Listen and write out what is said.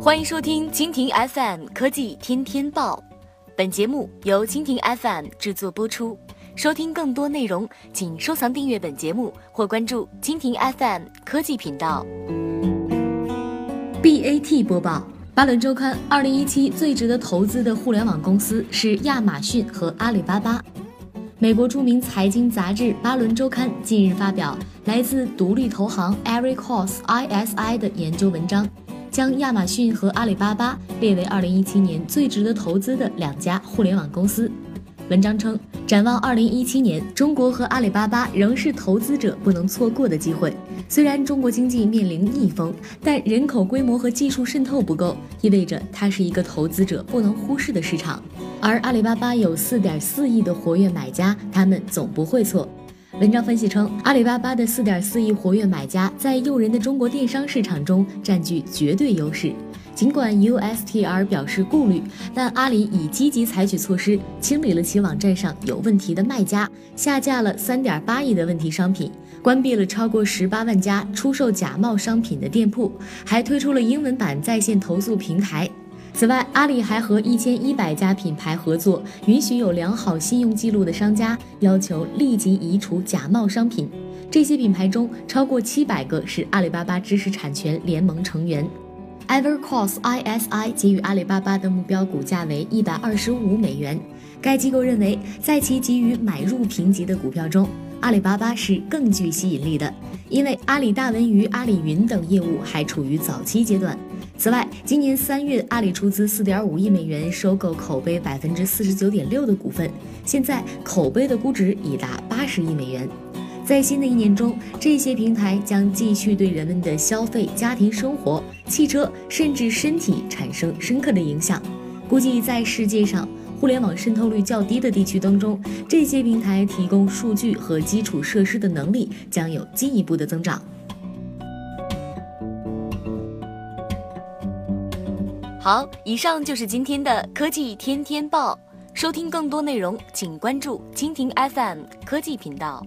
欢迎收听蜻蜓 FM 科技天天报，本节目由蜻蜓 FM 制作播出。收听更多内容，请收藏订阅本节目或关注蜻蜓 FM 科技频道。BAT 播报：巴伦周刊，二零一七最值得投资的互联网公司是亚马逊和阿里巴巴。美国著名财经杂志《巴伦周刊》近日发表来自独立投行 Ericos ISI 的研究文章，将亚马逊和阿里巴巴列为2017年最值得投资的两家互联网公司。文章称，展望二零一七年，中国和阿里巴巴仍是投资者不能错过的机会。虽然中国经济面临逆风，但人口规模和技术渗透不够，意味着它是一个投资者不能忽视的市场。而阿里巴巴有四点四亿的活跃买家，他们总不会错。文章分析称，阿里巴巴的四点四亿活跃买家在诱人的中国电商市场中占据绝对优势。尽管 USTR 表示顾虑，但阿里已积极采取措施，清理了其网站上有问题的卖家，下架了3.8亿的问题商品，关闭了超过18万家出售假冒商品的店铺，还推出了英文版在线投诉平台。此外，阿里还和1100家品牌合作，允许有良好信用记录的商家要求立即移除假冒商品。这些品牌中，超过700个是阿里巴巴知识产权联盟成员。Evercross ISI 给予阿里巴巴的目标股价为一百二十五美元。该机构认为，在其给予买入评级的股票中，阿里巴巴是更具吸引力的，因为阿里大文娱、阿里云等业务还处于早期阶段。此外，今年三月，阿里出资四点五亿美元收购口碑百分之四十九点六的股份，现在口碑的估值已达八十亿美元。在新的一年中，这些平台将继续对人们的消费、家庭生活、汽车甚至身体产生深刻的影响。估计在世界上互联网渗透率较低的地区当中，这些平台提供数据和基础设施的能力将有进一步的增长。好，以上就是今天的科技天天报。收听更多内容，请关注蜻蜓 FM 科技频道。